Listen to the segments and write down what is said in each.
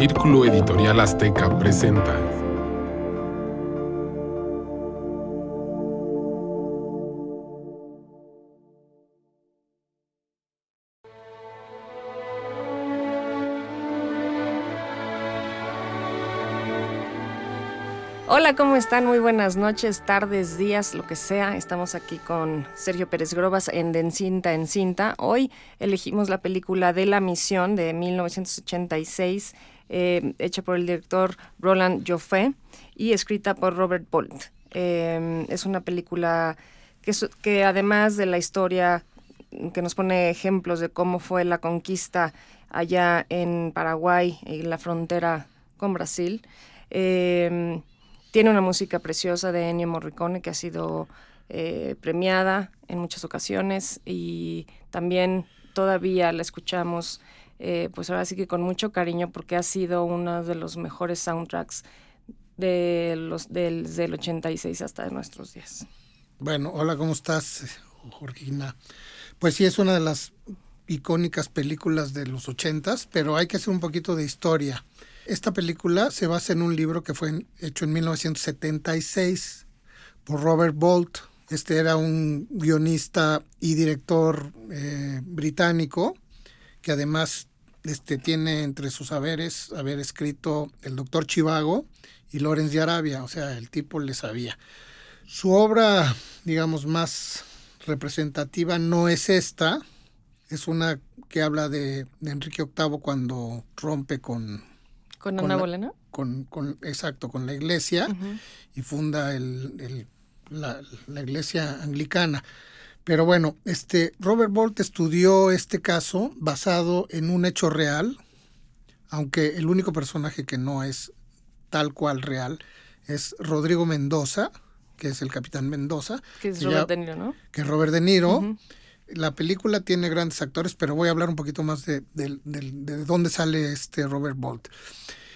Círculo Editorial Azteca presenta. Hola, ¿cómo están? Muy buenas noches, tardes, días, lo que sea. Estamos aquí con Sergio Pérez Grobas en De Encinta en Cinta. Hoy elegimos la película de La Misión de 1986, eh, hecha por el director Roland Joffé y escrita por Robert Bolt. Eh, es una película que, además de la historia que nos pone ejemplos de cómo fue la conquista allá en Paraguay, en la frontera con Brasil, eh, tiene una música preciosa de Ennio Morricone que ha sido eh, premiada en muchas ocasiones y también todavía la escuchamos, eh, pues ahora sí que con mucho cariño porque ha sido uno de los mejores soundtracks de los, del, del 86 hasta nuestros días. Bueno, hola, ¿cómo estás, Jorgina? Pues sí, es una de las icónicas películas de los 80, pero hay que hacer un poquito de historia. Esta película se basa en un libro que fue hecho en 1976 por Robert Bolt. Este era un guionista y director eh, británico que además este, tiene entre sus haberes haber escrito El Doctor Chivago y Lorenz de Arabia, o sea, el tipo le sabía. Su obra, digamos, más representativa no es esta, es una que habla de, de Enrique VIII cuando rompe con ¿Con Ana Bolena? Con, con, exacto, con la iglesia y funda el, la, iglesia anglicana. Pero bueno, este Robert Bolt estudió este caso basado en un hecho real, aunque el único personaje que no es tal cual real es Rodrigo Mendoza, que es el capitán Mendoza. Que es Robert De Niro, ¿no? Que es Robert De Niro. La película tiene grandes actores, pero voy a hablar un poquito más de, de dónde sale este Robert Bolt.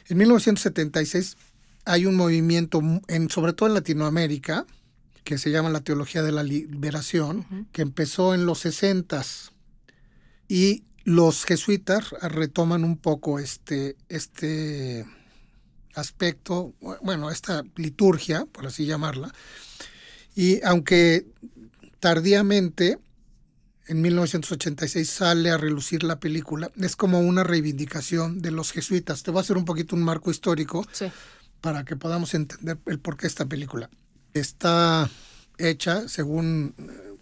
En 1976 hay un movimiento, en, sobre todo en Latinoamérica, que se llama la Teología de la Liberación, que empezó en los 60 y los jesuitas retoman un poco este, este aspecto, bueno, esta liturgia, por así llamarla, y aunque tardíamente en 1986 sale a relucir la película, es como una reivindicación de los jesuitas. Te voy a hacer un poquito un marco histórico para que podamos entender el porqué de esta película. Está hecha según eh,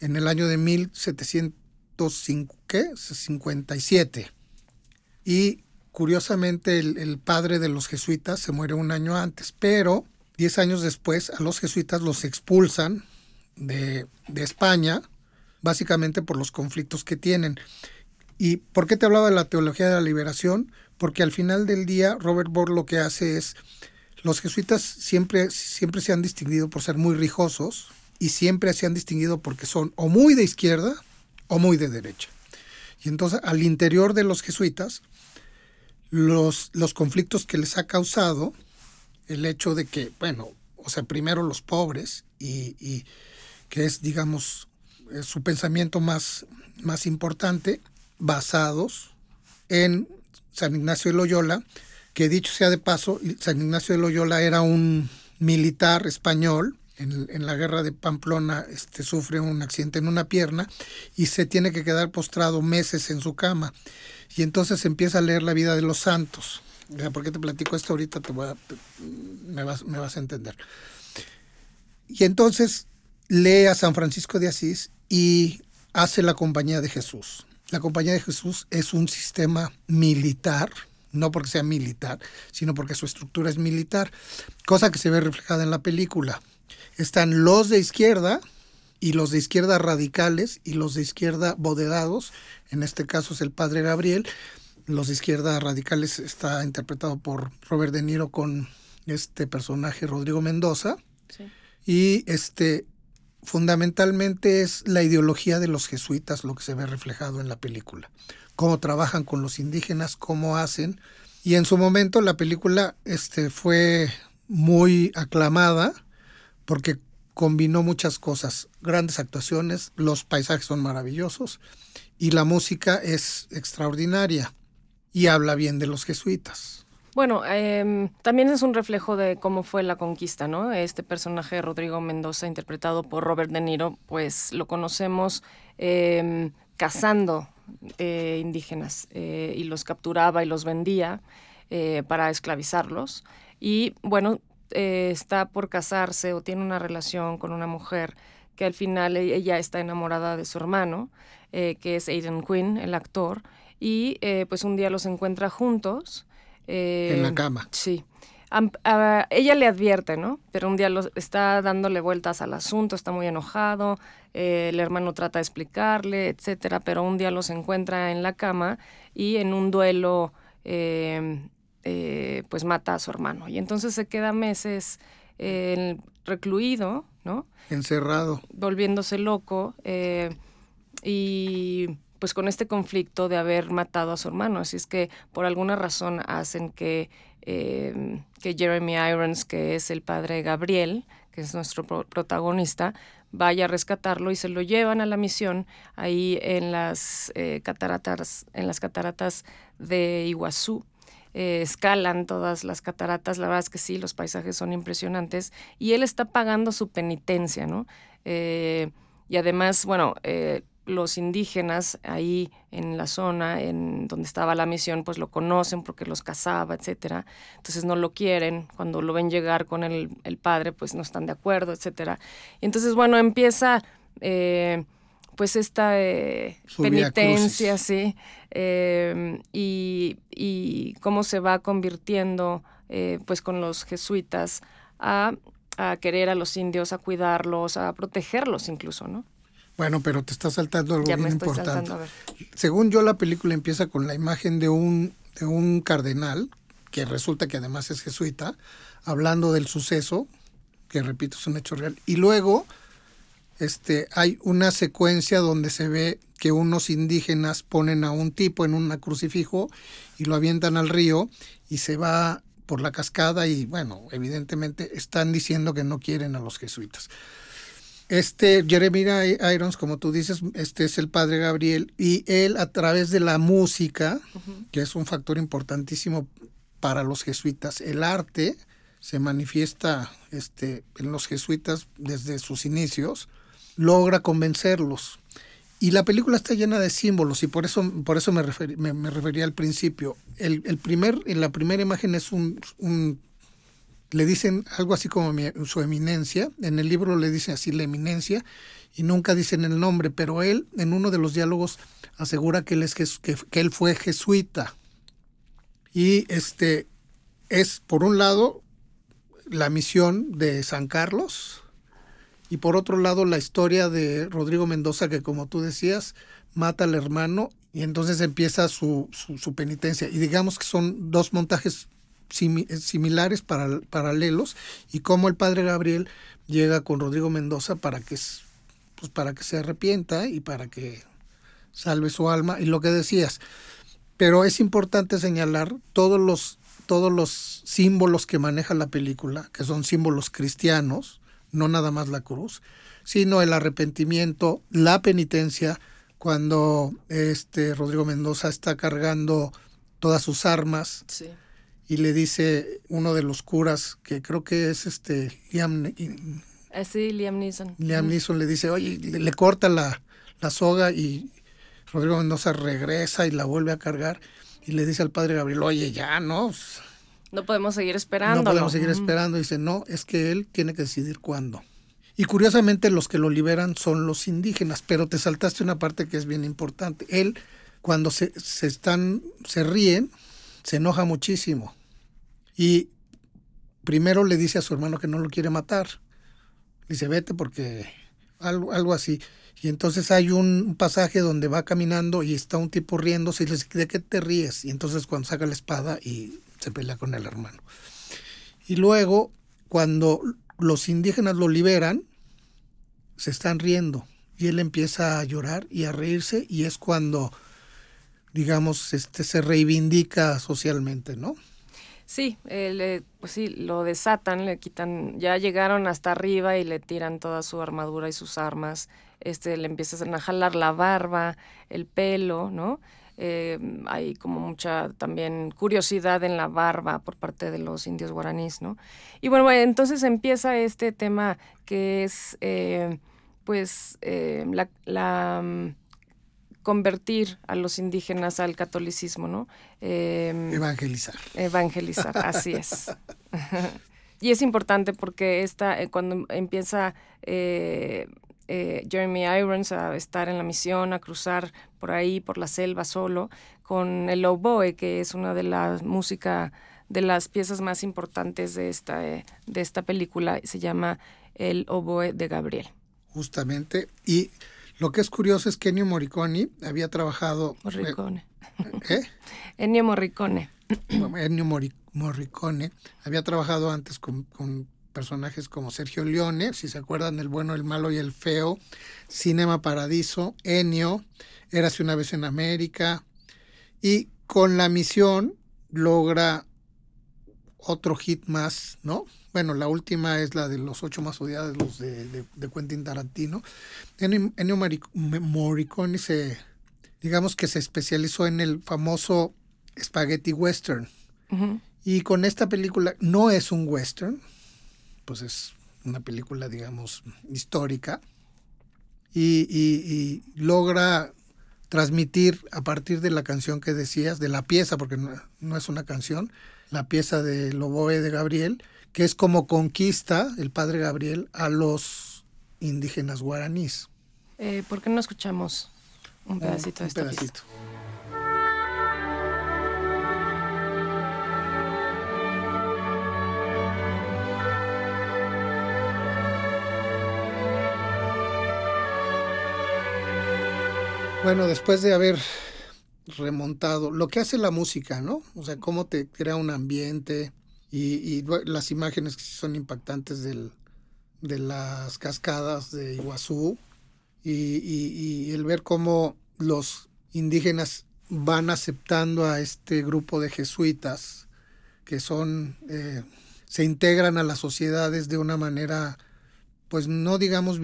en el año de 1757 y curiosamente el, el padre de los jesuitas se muere un año antes, pero diez años después a los jesuitas los expulsan de, de España básicamente por los conflictos que tienen. ¿Y por qué te hablaba de la teología de la liberación? Porque al final del día Robert Bohr lo que hace es, los jesuitas siempre, siempre se han distinguido por ser muy rijosos y siempre se han distinguido porque son o muy de izquierda o muy de derecha. Y entonces al interior de los jesuitas, los, los conflictos que les ha causado el hecho de que, bueno, o sea, primero los pobres y, y que es, digamos, su pensamiento más, más importante, basados en San Ignacio de Loyola, que dicho sea de paso, San Ignacio de Loyola era un militar español. En, la guerra de Pamplona este, sufre un accidente en una pierna y se tiene que quedar postrado meses en su cama. Y entonces empieza a leer la vida de los santos. ¿Por qué te platico esto ahorita? Te vas, me vas a entender. Y entonces lee a San Francisco de Asís y hace la Compañía de Jesús. La Compañía de Jesús es un sistema militar, no porque sea militar, sino porque su estructura es militar, cosa que se ve reflejada en la película. Están los de izquierda y los de izquierda radicales y los de izquierda bodegados, en este caso es el padre Gabriel, los de izquierda radicales está interpretado por Robert De Niro con este personaje Rodrigo Mendoza. Y este fundamentalmente es la ideología de los jesuitas lo que se ve reflejado en la película. Cómo trabajan con los indígenas, cómo hacen. Y en su momento la película este, fue muy aclamada porque combinó muchas cosas, grandes actuaciones, los paisajes son maravillosos y la música es extraordinaria. y habla bien de los jesuitas. Bueno, em, también es un reflejo de cómo fue la conquista, ¿no? Este personaje, Rodrigo Mendoza, interpretado por Robert De Niro, pues lo conocemos em, cazando eh, indígenas eh, y los capturaba y los vendía eh, para esclavizarlos. Y bueno, está por casarse o tiene una relación con una mujer que al final e-, ella está enamorada de su hermano, que es Aiden Quinn, el actor, y pues un día los encuentra juntos en la eh, cama. Sí. Ella le advierte, ¿no? Pero un día está dándole vueltas al asunto, está muy enojado, eh, el hermano trata de explicarle, etcétera, pero un día los encuentra en la cama y en un duelo, em, eh, pues mata a su hermano. Y entonces se queda meses recluido, ¿no? Encerrado. Volviéndose loco y pues con este conflicto de haber matado a su hermano. Así es que por alguna razón hacen que, em, que Jeremy Irons, que es el padre Gabriel, que es nuestro protagonista, vaya a rescatarlo y se lo llevan a la misión ahí en las eh, cataratas, en las cataratas de Iguazú. Eh, escalan todas las cataratas, la verdad es que sí, los paisajes son impresionantes y él está pagando su penitencia, ¿no? Eh, y además, bueno, los indígenas ahí en la zona en donde estaba la misión pues lo conocen porque los cazaba, etcétera. Entonces no lo quieren, cuando lo ven llegar con el, padre pues no están de acuerdo, etcétera. Y entonces bueno, empieza eh, pues esta eh, penitencia, sí, eh, y, y, cómo se va convirtiendo pues con los jesuitas a, a querer a los indios, a cuidarlos, a protegerlos incluso, ¿no? Bueno, pero te está saltando algo bien importante. Según yo, la película empieza con la imagen de un, de un cardenal, que resulta que además es jesuita, hablando del suceso, que repito, es un hecho real. Y luego este, hay una secuencia donde se ve que unos indígenas ponen a un tipo en un crucifijo y lo avientan al río y se va por la cascada y bueno, evidentemente están diciendo que no quieren a los jesuitas. Este Jeremy Irons, como tú dices, este es el padre Gabriel y él a través de la música, que es un factor importantísimo para los jesuitas, el arte se manifiesta este, en los jesuitas desde sus inicios, logra convencerlos. Y la película está llena de símbolos y por eso, por eso me, me, refería al principio. El, el, primer, en la primera imagen es un, un le dicen algo así como su eminencia, en el libro le dicen así la eminencia y nunca dicen el nombre, pero él en uno de los diálogos asegura que él, es, que, él fue jesuita. Y este es, por un lado, la misión de San Carlos y por otro lado la historia de Rodrigo Mendoza que como tú decías, mata al hermano y entonces empieza su, su, su penitencia. Y digamos que son dos montajes similares, para, paralelos, y cómo el padre Gabriel llega con Rodrigo Mendoza para que, pues, para que se arrepienta y para que salve su alma, y lo que decías. Pero es importante señalar todos los, todos los símbolos que maneja la película, que son símbolos cristianos, no nada más la cruz, sino el arrepentimiento, la penitencia, cuando este Rodrigo Mendoza está cargando todas sus armas. Sí y le dice uno de los curas, que creo que es este Liam, ah, sí, Liam Neeson. Liam Neeson le dice, oye, le, corta la, la, soga y Rodrigo Mendoza regresa y la vuelve a cargar y le dice al padre Gabriel, oye, ya, ¿no? No podemos seguir esperando. No podemos seguir esperando. dice, no, es que él tiene que decidir cuándo. Y curiosamente los que lo liberan son los indígenas, pero te saltaste una parte que es bien importante. Él, cuando se, se están, se ríen, se enoja muchísimo. Y primero le dice a su hermano que no lo quiere matar. Dice, vete porque algo, algo así. Y entonces hay un pasaje donde va caminando y está un tipo riéndose y le dice, ¿de qué te ríes? Y entonces cuando saca la espada y se pelea con el hermano. Y luego, cuando los indígenas lo liberan, se están riendo. Y él empieza a llorar y a reírse y es cuando digamos, este, se reivindica socialmente, ¿no? Sí, eh, pues sí, lo desatan, le quitan, ya llegaron hasta arriba y le tiran toda su armadura y sus armas, este, le empiezan a jalar la barba, el pelo, ¿no? eh, hay como mucha también curiosidad en la barba por parte de los indios guaraníes, ¿no? Y bueno, entonces empieza este tema que es, eh, pues, eh, la, mm, convertir a los indígenas al catolicismo, ¿no? Em, evangelizar. Evangelizar, así es. y es importante porque esta, cuando empieza eh, Jeremy Irons a estar en la misión, a cruzar por ahí, por la selva solo, con el oboe, que es una de las música, de las piezas más importantes de esta, eh, de esta película, se llama El oboe de Gabriel. Justamente, y lo que es curioso es que Ennio Morricone había trabajado... Morricone. ¿Eh? Ennio Morricone. Ennio Morricone había trabajado antes con personajes como Sergio Leone, si se acuerdan, El bueno, el malo y el feo, Cinema Paradiso, Enio, Érase una vez en América, y con la misión logra otro hit más, ¿no? Bueno, la última es la de los ocho más odiados, los de, de, Quentin Tarantino. Ennio Morricone se, digamos que se especializó en el famoso spaghetti western. Y con esta película no es un western, pues es una película, digamos, histórica y, logra transmitir a partir de la canción que decías, de la pieza, porque no, es una canción, la pieza de Loboe de Gabriel, que es como conquista el padre Gabriel a los indígenas guaraníes. Eh, ¿Por qué no escuchamos un pedacito de esta pedacito. Bueno, después de haber remontado, lo que hace la música, ¿no? O sea, cómo te crea un ambiente y, las imágenes que son impactantes del, de las cascadas de Iguazú y, el ver cómo los indígenas van aceptando a este grupo de jesuitas que son, eh, se integran a las sociedades de una manera pues no digamos,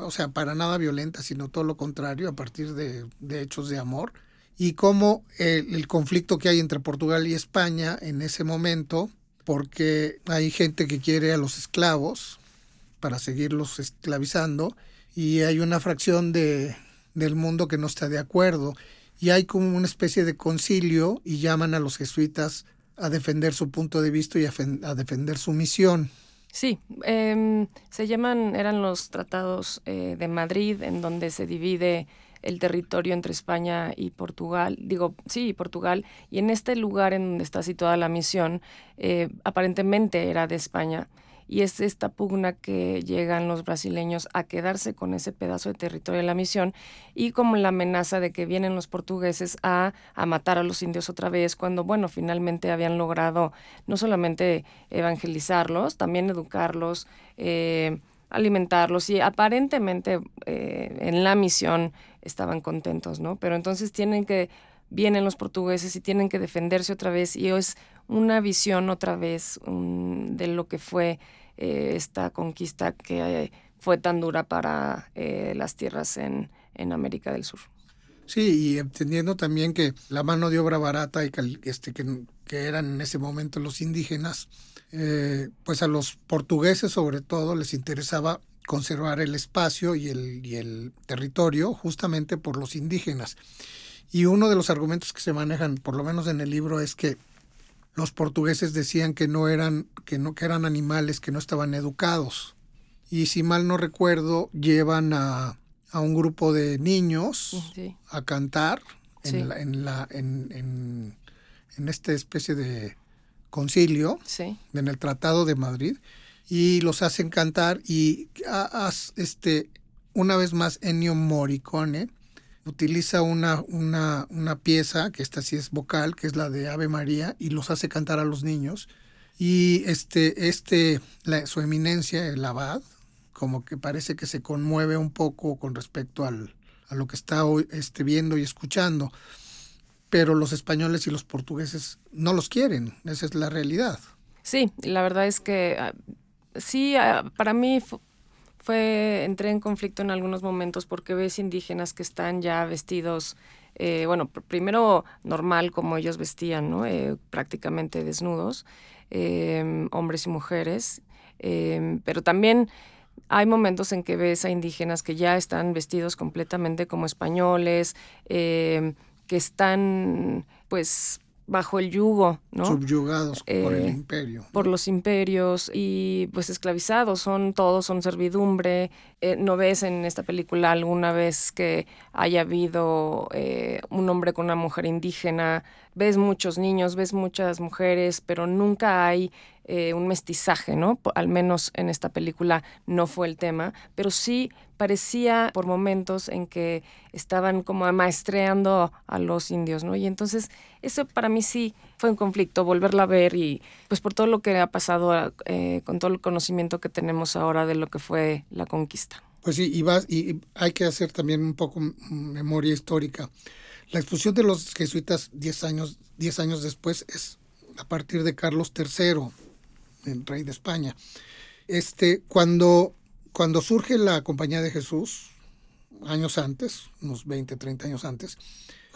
o sea, para nada violenta, sino todo lo contrario, a partir de, hechos de amor, y cómo el, conflicto que hay entre Portugal y España en ese momento, porque hay gente que quiere a los esclavos para seguirlos esclavizando, y hay una fracción de, del mundo que no está de acuerdo, y hay como una especie de concilio y llaman a los jesuitas a defender su punto de vista y a defender su misión. Sí, em, se llaman, eran los tratados eh, de Madrid, en donde se divide el territorio entre España y Portugal, digo, sí, Portugal, y en este lugar en donde está situada la misión, eh, aparentemente era de España, y es esta pugna que llegan los brasileños a quedarse con ese pedazo de territorio de la misión y como la amenaza de que vienen los portugueses a, matar a los indios otra vez cuando, bueno, finalmente habían logrado no solamente evangelizarlos, también educarlos, eh, alimentarlos y aparentemente eh, en la misión estaban contentos, ¿no? Pero entonces tienen que vienen los portugueses y tienen que defenderse otra vez y es una visión otra vez de lo que fue eh, esta conquista que eh, fue tan dura para eh, las tierras en, América del Sur. Sí, y entendiendo también que la mano de obra barata y este, que, eran en ese momento los indígenas, pues a los portugueses sobre todo les interesaba conservar el espacio y el, y el territorio justamente por los indígenas. Y uno de los argumentos que se manejan, por lo menos en el libro, es que los portugueses decían que no eran, que no, que eran animales que no estaban educados. Y si mal no recuerdo, llevan a, un grupo de niños a cantar en, la, en, la, en, en, esta especie de concilio, en el Tratado de Madrid, y los hacen cantar y este, una vez más Ennio Morricone utiliza una, una, una pieza, que esta sí es vocal, que es la de Ave María, y los hace cantar a los niños. Y este, este, su eminencia, el abad, como que parece que se conmueve un poco con respecto al, a lo que está este, viendo y escuchando. Pero los españoles y los portugueses no los quieren, esa es la realidad. Sí, la verdad es que ah, sí, ah, para mí fue, entré en conflicto en algunos momentos porque ves indígenas que están ya vestidos eh, bueno, primero normal como ellos vestían, ¿no? Eh, prácticamente desnudos, em, hombres y mujeres, em, pero también hay momentos en que ves a indígenas que ya están vestidos completamente como españoles, em, que están pues bajo el yugo, ¿no? Subyugados por el eh, imperio. Por los imperios y pues esclavizados, son todos, son servidumbre. Eh, no ves en esta película alguna vez que haya habido eh, un hombre con una mujer indígena. Ves muchos niños, ves muchas mujeres, pero nunca hay un mestizaje, ¿no? Al menos en esta película no fue el tema, pero sí parecía por momentos en que estaban como amaestreando a los indios, ¿no? Y entonces eso para mí sí fue un conflicto, volverla a ver y pues por todo lo que ha pasado, eh, con todo el conocimiento que tenemos ahora de lo que fue la conquista. Pues sí, y, vas, y hay que hacer también un poco memoria histórica. La expulsión de los jesuitas 10 años, años después es a partir de Carlos III, el rey de España. Este, cuando cuando surge la Compañía de Jesús, años antes, unos 20, 30 años antes,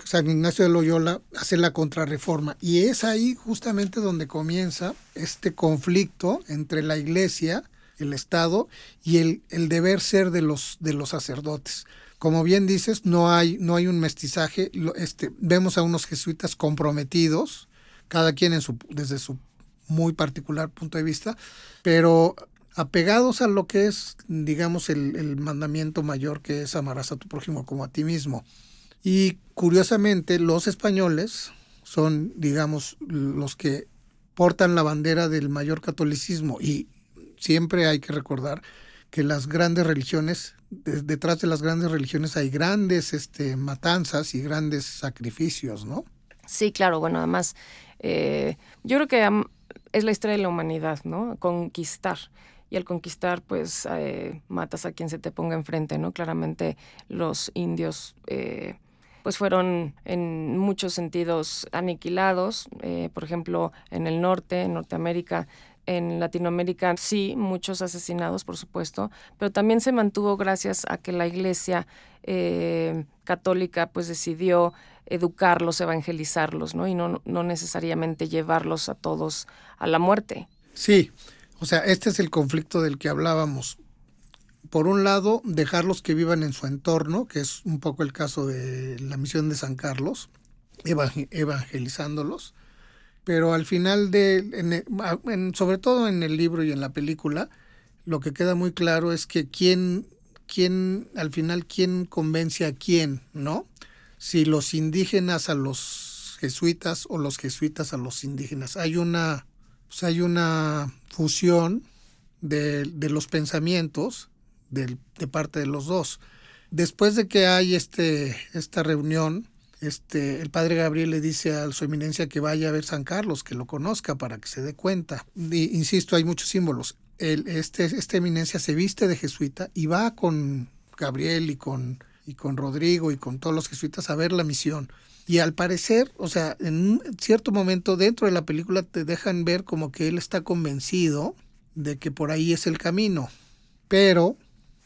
San Ignacio de Loyola hace la contrarreforma y es ahí justamente donde comienza este conflicto entre la iglesia, el Estado y el, el deber ser de los, de los sacerdotes. Como bien dices, no hay, no hay un mestizaje, este, vemos a unos jesuitas comprometidos, cada quien desde su muy particular punto de vista, pero apegados a lo que es, digamos, el, mandamiento mayor que es amarás a tu prójimo como a ti mismo. Y curiosamente, los españoles son, digamos, los que portan la bandera del mayor catolicismo y siempre hay que recordar que las grandes religiones, detrás de las grandes religiones hay grandes este, matanzas y grandes sacrificios, ¿no? Sí, claro, bueno, además, eh, yo creo que es la historia de la humanidad, ¿no? Conquistar y al conquistar pues eh, matas a quien se te ponga enfrente, ¿no? Claramente los indios eh, pues fueron en muchos sentidos aniquilados, eh, por ejemplo en el norte, en Norteamérica, en Latinoamérica sí, muchos asesinados, por supuesto, pero también se mantuvo gracias a que la Iglesia católica pues decidió educarlos, evangelizarlos, ¿no? Y no, no necesariamente llevarlos a todos a la muerte. Sí, o sea, este es el conflicto del que hablábamos. Por un lado, dejarlos que vivan en su entorno, que es un poco el caso de la misión de San Carlos, evangelizándolos. Pero al final de, sobre todo en el libro y en la película, lo que queda muy claro es que quién, quién, al final, quién convence a quién, ¿no? Si los indígenas a los jesuitas o los jesuitas a los indígenas. Hay una pues, hay una fusión de, los pensamientos de, parte de los dos. Después de que hay este, esta reunión, este, el padre Gabriel le dice a su eminencia que vaya a ver San Carlos, que lo conozca para que se dé cuenta. insisto, hay muchos símbolos. El, este, esta eminencia se viste de jesuita y va con Gabriel y con, y con Rodrigo y con todos los jesuitas a ver la misión. Y al parecer, o sea, en cierto momento dentro de la película te dejan ver como que él está convencido de que por ahí es el camino. Pero...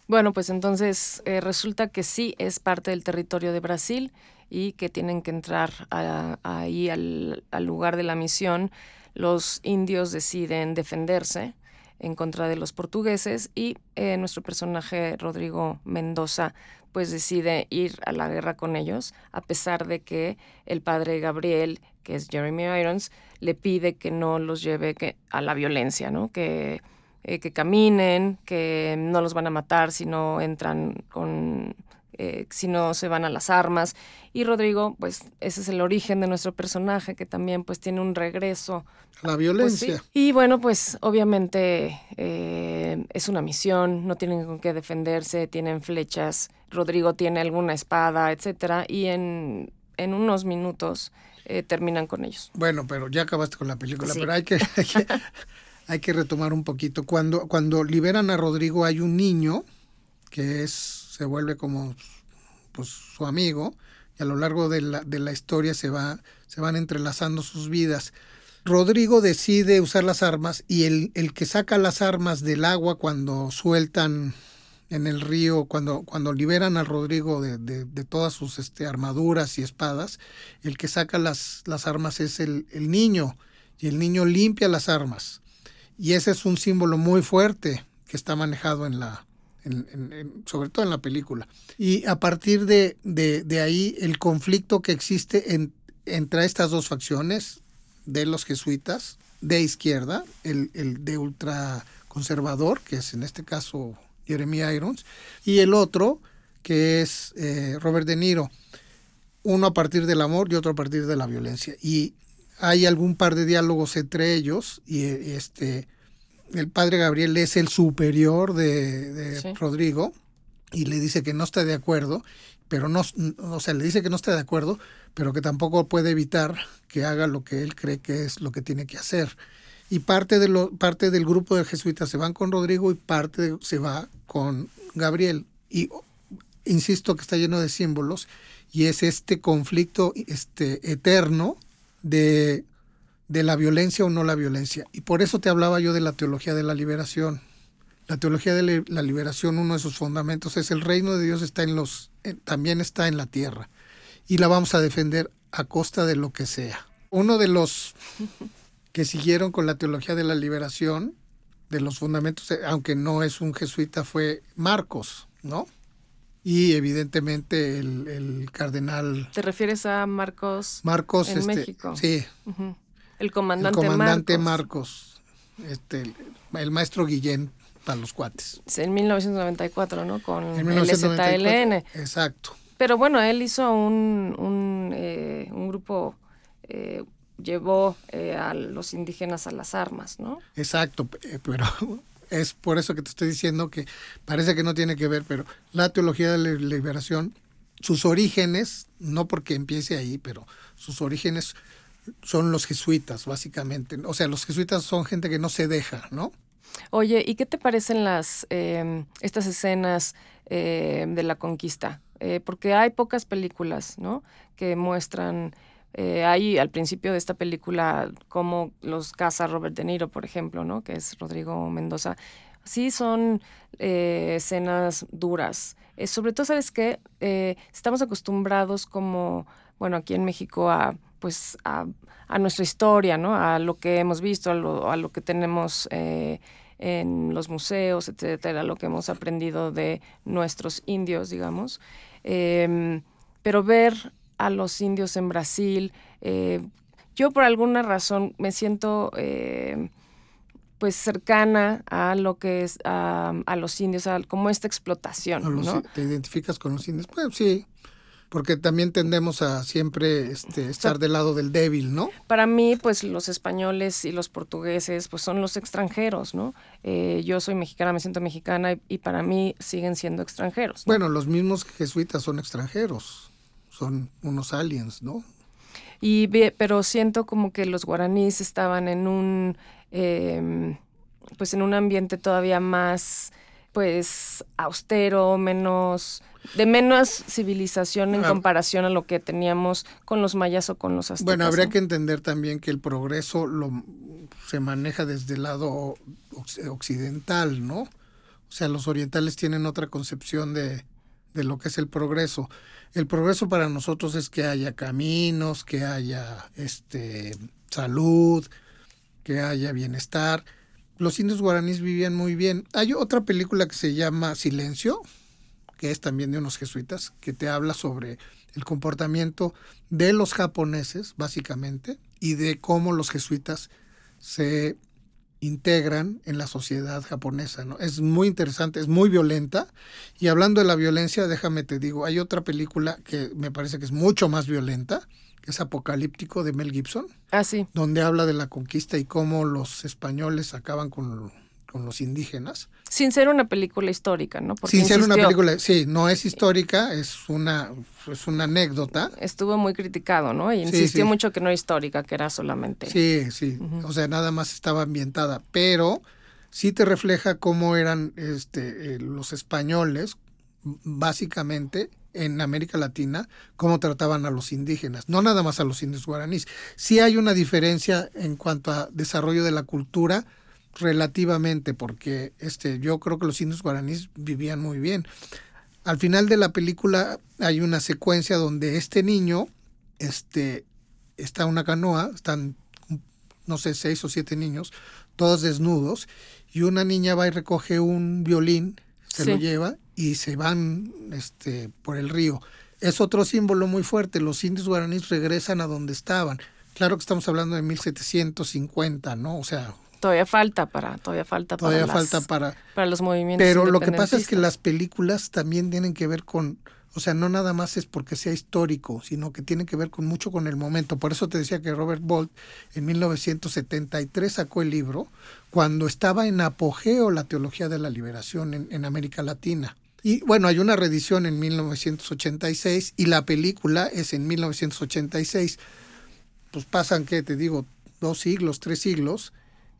Bueno, pues entonces eh, resulta que sí es parte del territorio de Brasil y que tienen que entrar ahí al, lugar de la misión. Los indios deciden defenderse en contra de los portugueses y eh, nuestro personaje Rodrigo Mendoza pues decide ir a la guerra con ellos, a pesar de que el padre Gabriel, que es Jeremy Irons, le pide que no los lleve a la violencia, ¿no? Que, eh, que caminen, que no los van a matar si no entran con eh, si no se van a las armas. Y Rodrigo, pues ese es el origen de nuestro personaje, que también pues tiene un regreso. A la violencia. Pues, y bueno, pues obviamente eh, es una misión, no tienen con qué defenderse, tienen flechas, Rodrigo tiene alguna espada, etcétera, y en, en unos minutos eh, terminan con ellos. Bueno, pero ya acabaste con la película, pero hay que, hay que, hay que retomar un poquito. Cuando, cuando liberan a Rodrigo hay un niño que es se vuelve como pues, su amigo y a lo largo de la, de la historia se, va, se van entrelazando sus vidas. Rodrigo decide usar las armas y el, el, que saca las armas del agua cuando sueltan en el río, cuando, cuando liberan al Rodrigo de, de, todas sus este, armaduras y espadas, el que saca las, las armas es el, el, niño, y el niño limpia las armas. Y ese es un símbolo muy fuerte que está manejado en la, sobre todo en la película. Y a partir de, de, ahí, el conflicto que existe en, entre estas dos facciones, de los jesuitas, de izquierda, el, el de ultraconservador, que es en este caso Jeremy Irons, y el otro, que es eh, Robert De Niro. Uno a partir del amor y otro a partir de la violencia. Y hay algún par de diálogos entre ellos y este el padre Gabriel es el superior de, Rodrigo y le dice que no está de acuerdo, pero no, o sea, le dice que no está de acuerdo, pero que tampoco puede evitar que haga lo que él cree que es lo que tiene que hacer. Y parte, de lo, parte del grupo de jesuitas se van con Rodrigo y parte se va con Gabriel. Y insisto que está lleno de símbolos y es este conflicto este, eterno de, de la violencia o no la violencia. Y por eso te hablaba yo de la teología de la liberación. La teología de la liberación, uno de sus fundamentos es el reino de Dios está en los, también está en la tierra y la vamos a defender a costa de lo que sea. Uno de los que siguieron con la teología de la liberación, de los fundamentos, eh, aunque no es un jesuita, fue Marcos, ¿no? y evidentemente el, cardenal. ¿Te refieres a Marcos? Marcos, en este, México. Sí. El comandante, el comandante Marcos. este, el, maestro Guillén para los cuates. en 1994, ¿no? Con el ZLN. Exacto. Pero bueno, él hizo un, un, eh, un grupo, eh, llevó eh, a los indígenas a las armas, ¿no? Exacto, pero es por eso que te estoy diciendo que parece que no tiene que ver, pero la teología de la liberación, sus orígenes, no porque empiece ahí, pero sus orígenes son los jesuitas, básicamente. O sea, los jesuitas son gente que no se deja, ¿no? Oye, ¿y qué te parecen las em, estas escenas em, de la conquista? Eh, porque hay pocas películas, ¿no? Que muestran eh, ahí al principio de esta película cómo los caza Robert De Niro, por ejemplo, ¿no? Que es Rodrigo Mendoza. Sí son eh, escenas duras. sobre todo, ¿sabes qué? estamos acostumbrados como, bueno, aquí en México a pues a, nuestra historia, ¿no? A lo que hemos visto, a lo, a lo que tenemos eh, en los museos, etcétera, lo que hemos aprendido de nuestros indios, digamos. Em, pero ver a los indios en Brasil, eh, yo por alguna razón me siento eh, pues cercana a lo que es a, los indios, a, como esta explotación. ¿no? ¿Te identificas con los indios? Pues sí porque también tendemos a siempre este, estar del lado del débil, ¿no? Para mí, pues los españoles y los portugueses, pues son los extranjeros, ¿no? Eh, yo soy mexicana, me siento mexicana y, para mí siguen siendo extranjeros. Bueno, los mismos jesuitas son extranjeros, son unos aliens, ¿no? Y pero siento como que los guaraníes estaban en un, em, pues en un ambiente todavía más, pues austero, menos de menos civilización en comparación a lo que teníamos con los mayas o con los aztecas. Bueno, habría que entender también que el progreso lo, se maneja desde el lado occidental, ¿no? O sea, los orientales tienen otra concepción de, de lo que es el progreso. El progreso para nosotros es que haya caminos, que haya este, salud, que haya bienestar. Los indios guaraníes vivían muy bien. Hay otra película que se llama Silencio, que es también de unos jesuitas, que te habla sobre el comportamiento de los japoneses, básicamente, y de cómo los jesuitas se integran en la sociedad japonesa. ¿no? Es muy interesante, es muy violenta. Y hablando de la violencia, déjame te digo, hay otra película que me parece que es mucho más violenta, es Apocalíptico de Mel Gibson. Ah, sí. Donde habla de la conquista y cómo los españoles acaban con con los indígenas. Sin ser una película histórica, ¿no? Sin ser una película, sí, no es histórica, es una, es una anécdota. Estuvo muy criticado, ¿no? Y insistió mucho que no era histórica, que era solamente. Sí, sí, o sea, nada más estaba ambientada, pero sí te refleja cómo eran este, eh, los españoles, básicamente, en América Latina, cómo trataban a los indígenas, no nada más a los indios guaraníes. Sí hay una diferencia en cuanto a desarrollo de la cultura, relativamente, porque este, yo creo que los indios guaraníes vivían muy bien. Al final de la película hay una secuencia donde este niño este, está en una canoa, están, no sé, seis o siete niños, todos desnudos, y una niña va y recoge un violín, se lo lleva y se van este, por el río. Es otro símbolo muy fuerte, los indios guaraníes regresan a donde estaban. Claro que estamos hablando de 1750, ¿no? O sea, todavía falta para todavía falta todavía para falta para para los movimientos pero lo que pasa es que las películas también tienen que ver con o sea no nada más es porque sea histórico sino que tiene que ver con mucho con el momento por eso te decía que Robert Bolt en 1973 sacó el libro cuando estaba en apogeo la teología de la liberación en, en América Latina y bueno, hay una reedición en 1986 y la película es en 1986. Pues pasan, ¿qué te digo? Dos siglos, tres siglos,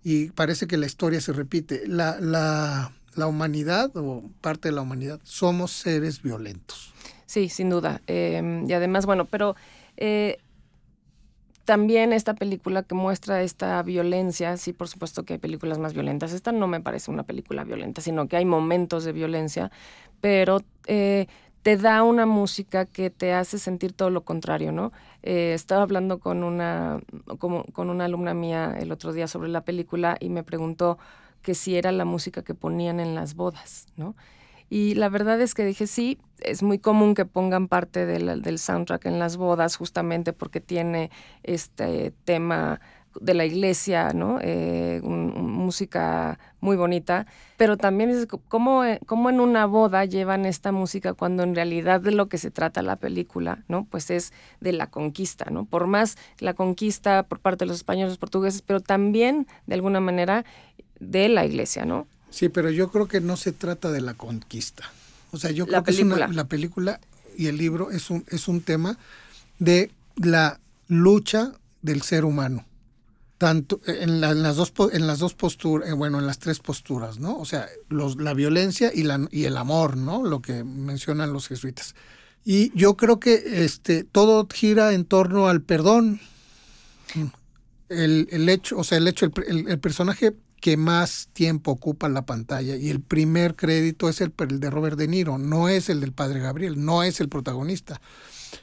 y parece que la historia se repite. La, la, la humanidad o parte de la humanidad somos seres violentos. Sí, sin duda. Eh, y además, bueno, pero eh, también esta película que muestra esta violencia, sí, por supuesto que hay películas más violentas. Esta no me parece una película violenta, sino que hay momentos de violencia, pero eh, te da una música que te hace sentir todo lo contrario, ¿no? Eh, estaba hablando con una, con una alumna mía el otro día sobre la película y me preguntó que si era la música que ponían en las bodas, ¿no? Y la verdad es que dije, sí, es muy común que pongan parte del, del soundtrack en las bodas justamente porque tiene este tema de la iglesia, ¿no? Eh, música muy bonita, pero también es como, eh, como en una boda llevan esta música cuando en realidad de lo que se trata la película, ¿no? Pues es de la conquista, ¿no? Por más la conquista por parte de los españoles, los portugueses, pero también de alguna manera de la iglesia, ¿no? Sí, pero yo creo que no se trata de la conquista. O sea, yo creo que es una, la película y el libro es un, es un tema de la lucha del ser humano tanto en, las dos en las dos posturas, eh, bueno, en las tres posturas, ¿no? O sea, los, la violencia y, la, y el amor, ¿no? Lo que mencionan los jesuitas. Y yo creo que este todo gira en torno al perdón. El, el hecho, o sea, el hecho, el, el, personaje que más tiempo ocupa la pantalla y el primer crédito es el, de Robert De Niro, no es el del padre Gabriel, no es el protagonista.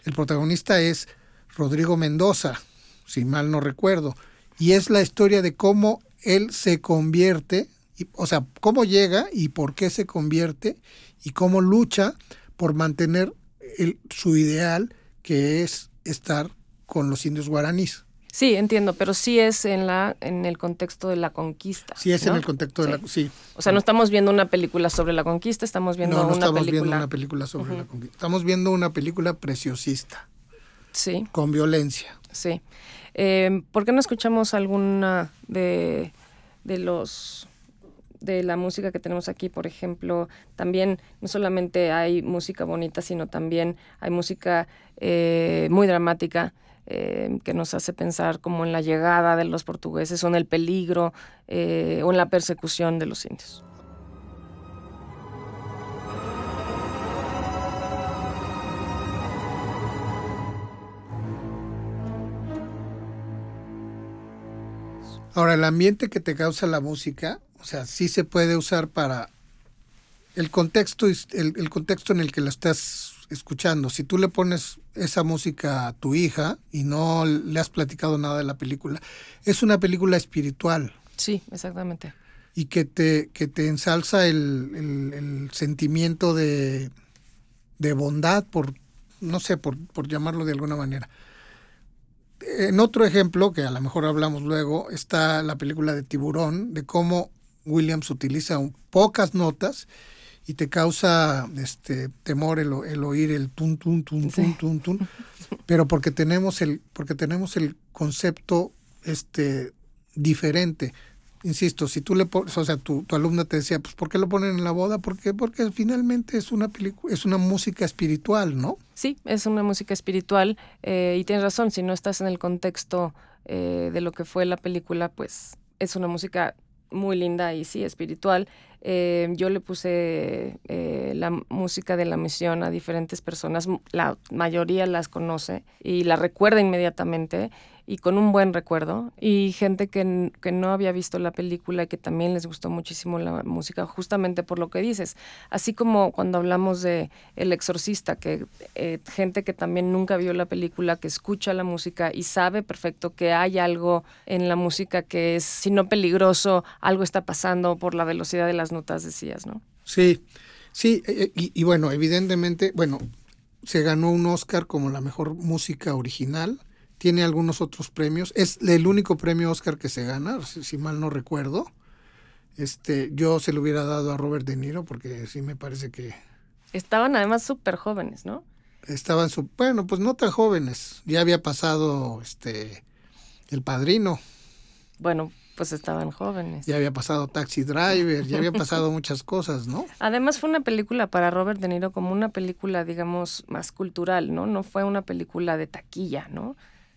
El protagonista es Rodrigo Mendoza, si mal no recuerdo y es la historia de cómo él se convierte, o sea, cómo llega y por qué se convierte y cómo lucha por mantener el, su ideal que es estar con los indios guaraníes. Sí, entiendo, pero sí es en la en el contexto de la conquista. Sí es en el contexto de la sí. O sea, no estamos viendo una película sobre la conquista, estamos viendo no, no una estamos película. viendo una película sobre la conquista. Estamos viendo una película preciosista. Sí. Con violencia. Sí. Eh, ¿Por qué no escuchamos alguna de, de los de la música que tenemos aquí, por ejemplo, también no solamente hay música bonita, sino también hay música eh, muy dramática eh, que nos hace pensar como en la llegada de los portugueses o en el peligro eh, o en la persecución de los indios. Ahora, el ambiente que te causa la música, o sea, sí se puede usar para el contexto, el, el contexto en el que lo estás escuchando. Si tú le pones esa música a tu hija y no le has platicado nada de la película, es una película espiritual. Sí, exactamente. Y que te, que te ensalza el, el, el sentimiento de, de, bondad, por, no sé, por, por llamarlo de alguna manera. En otro ejemplo, que a lo mejor hablamos luego, está la película de Tiburón, de cómo Williams utiliza un, pocas notas y te causa este temor el, el oír el tun tun tun tun tun tun, pero porque tenemos el porque tenemos el concepto este diferente. Insisto, si tú le pones, o sea, tu, tu alumna te decía, pues ¿por qué lo ponen en la boda? Porque porque finalmente es una película, es una música espiritual, ¿no? Sí, es una música espiritual eh, y tienes razón, si no estás en el contexto eh, de lo que fue la película, pues es una música muy linda y sí, espiritual. Eh, yo le puse eh, la música de la misión a diferentes personas, la mayoría las conoce y la recuerda inmediatamente. Y con un buen recuerdo, y gente que, que, no había visto la película y que también les gustó muchísimo la música, justamente por lo que dices. Así como cuando hablamos de El Exorcista, que eh, gente que también nunca vio la película, que escucha la música y sabe perfecto que hay algo en la música que es, si no peligroso, algo está pasando por la velocidad de las notas, decías, ¿no? Sí, sí, eh, y, y bueno, evidentemente, bueno, se ganó un Oscar como la mejor música original tiene algunos otros premios. Es el único premio Oscar que se gana, si, mal no recuerdo. Este, yo se lo hubiera dado a Robert De Niro porque sí me parece que... Estaban además súper jóvenes, ¿no? Estaban, su, bueno, pues no tan jóvenes. Ya había pasado este, El Padrino. Bueno, pues estaban jóvenes. Ya había pasado Taxi Driver, ya había pasado muchas cosas, ¿no? Además fue una película para Robert De Niro como una película, digamos, más cultural, ¿no? No fue una película de taquilla, ¿no?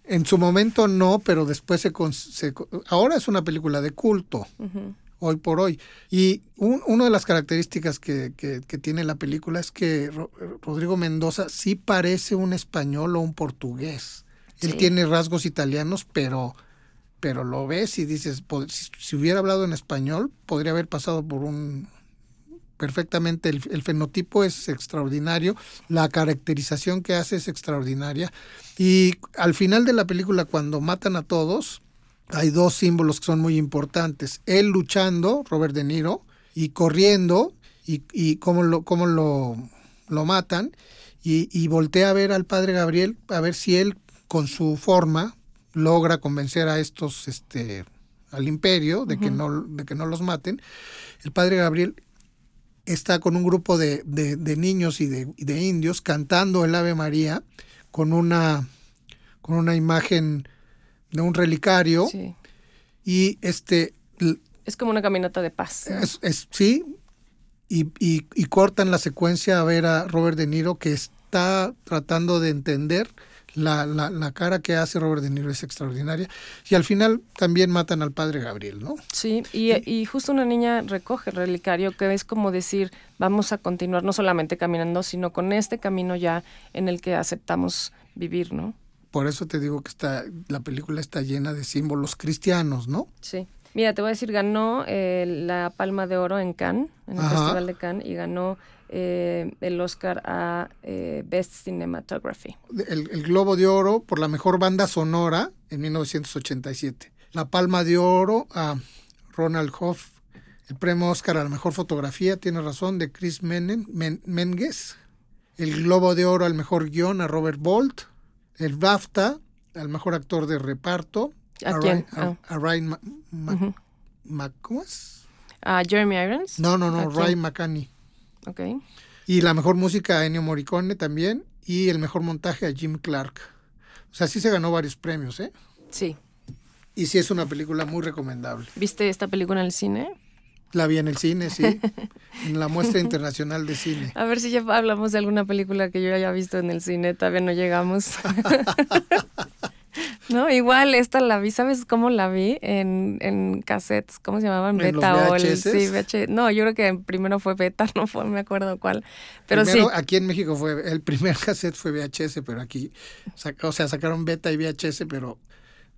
En su momento no, pero después se, ahora es una película de culto, hoy por hoy. Y una de las características que, tiene la película es que Rodrigo Mendoza sí parece un español o un portugués. Él tiene rasgos italianos, pero, pero lo ves y dices, si hubiera hablado en español, podría haber pasado por un, perfectamente, el, fenotipo es extraordinario, la caracterización que hace es extraordinaria. Y al final de la película cuando matan a todos, hay dos símbolos que son muy importantes, él luchando, Robert De Niro, y corriendo y, y cómo, lo, cómo lo, lo matan y, y voltea a ver al padre Gabriel a ver si él con su forma logra convencer a estos este al imperio de que no de que no los maten. El padre Gabriel está con un grupo de, niños y de, indios cantando el Ave María con una, con una imagen de un relicario. Y este... Es como una caminata de paz. Es, sí, y, y, cortan la secuencia a ver a Robert De Niro que está tratando de entender la, la, la, cara que hace Robert De Niro es extraordinaria. Y al final también matan al padre Gabriel, ¿no? Sí, y, y justo una niña recoge el relicario, que es como decir, vamos a continuar no solamente caminando, sino con este camino ya en el que aceptamos vivir, ¿no? Por eso te digo que está, la película está llena de símbolos cristianos, ¿no? Sí. Mira, te voy a decir, ganó eh, la Palma de Oro en Cannes, en el Festival de Cannes, y ganó eh, el Oscar a eh, Best Cinematography. El, Globo de Oro por la mejor banda sonora en 1987. La Palma de Oro a Ronald Hoff. El premio Oscar a la mejor fotografía, tiene razón, de Chris Menem, Menges. El Globo de Oro al mejor guion a Robert Bolt. El BAFTA al mejor actor de reparto. ¿A, quién? a, Ryan ¿Cómo es? ¿A Jeremy Irons? No, no, no, Ryan McCanny. Ok. Y la mejor música a Ennio Morricone también. Y el mejor montaje a Jim Clark. O sea, sí se ganó varios premios, ¿eh? Sí. Y sí es una película muy recomendable. ¿Viste esta película en el cine? La vi en el cine, sí. en la muestra internacional de cine. A ver si ya hablamos de alguna película que yo haya visto en el cine. Todavía no llegamos. No, igual esta la vi, ¿sabes cómo la vi? En, en cassettes, ¿cómo se llamaban? Beta o sí, VH, No, yo creo que primero fue beta, no fue, me acuerdo cuál. Pero sí. Aquí en México fue, el primer cassette fue VHS, pero aquí, o sea, sacaron beta y VHS, pero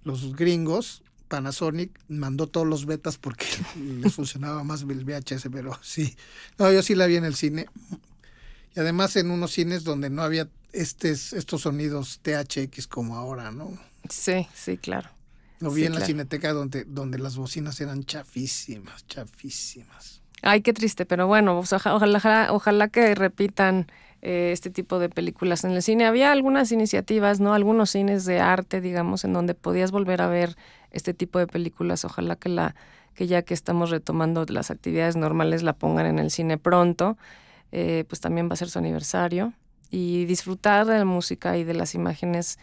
los gringos, Panasonic, mandó todos los betas porque les funcionaba más el VHS, pero sí. No, yo sí la vi en el cine. Y además en unos cines donde no había estes, estos sonidos THX como ahora, ¿no? Sí, sí, claro. Lo vi en la cineteca donde, donde las bocinas eran chafísimas, chafísimas. Ay, qué triste, pero bueno, ojalá, ojalá, que repitan eh, este tipo de películas en el cine. Había algunas iniciativas, ¿no? Algunos cines de arte, digamos, en donde podías volver a ver este tipo de películas. Ojalá que la que ya que estamos retomando las actividades normales la pongan en el cine pronto. Eh, pues también va a ser su aniversario y disfrutar de la música y de las imágenes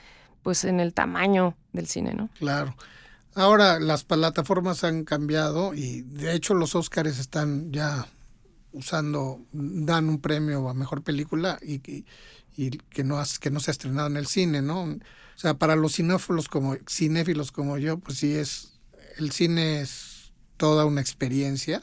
pues en el tamaño del cine, ¿no? Claro. Ahora las plataformas han cambiado y de hecho los Óscares están ya usando, dan un premio a mejor película y, y, que, no que no se ha estrenado en el cine, ¿no? O sea, para los cinéfilos como, cinéfilos como yo, pues sí es, el cine es toda una experiencia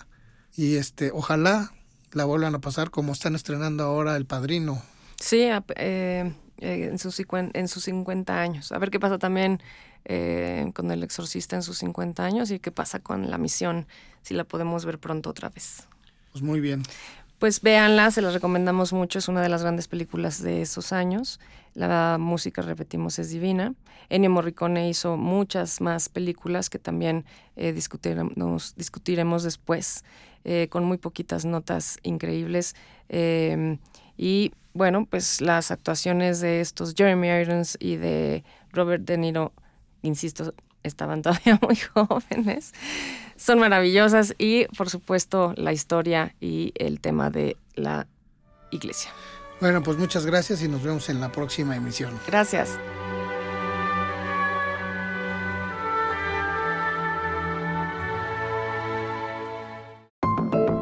y este, ojalá la vuelvan a pasar como están estrenando ahora El Padrino. Sí, eh, eh, en, sus, en sus 50 años. A ver qué pasa también eh, con El Exorcista en sus 50 años y qué pasa con la misión, si la podemos ver pronto otra vez. Pues muy bien. Pues véanla, se la recomendamos mucho, es una de las grandes películas de esos años. La música, repetimos, es divina. Ennio Morricone hizo muchas más películas que también eh, discutiremos, discutiremos después, eh, con muy poquitas notas increíbles. Y bueno, pues las actuaciones de estos Jeremy Irons y de Robert De Niro, insisto, estaban todavía muy jóvenes, son maravillosas y por supuesto la historia y el tema de la iglesia. Bueno, pues muchas gracias y nos vemos en la próxima emisión. Gracias.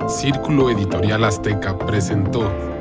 Círculo Editorial Azteca presentó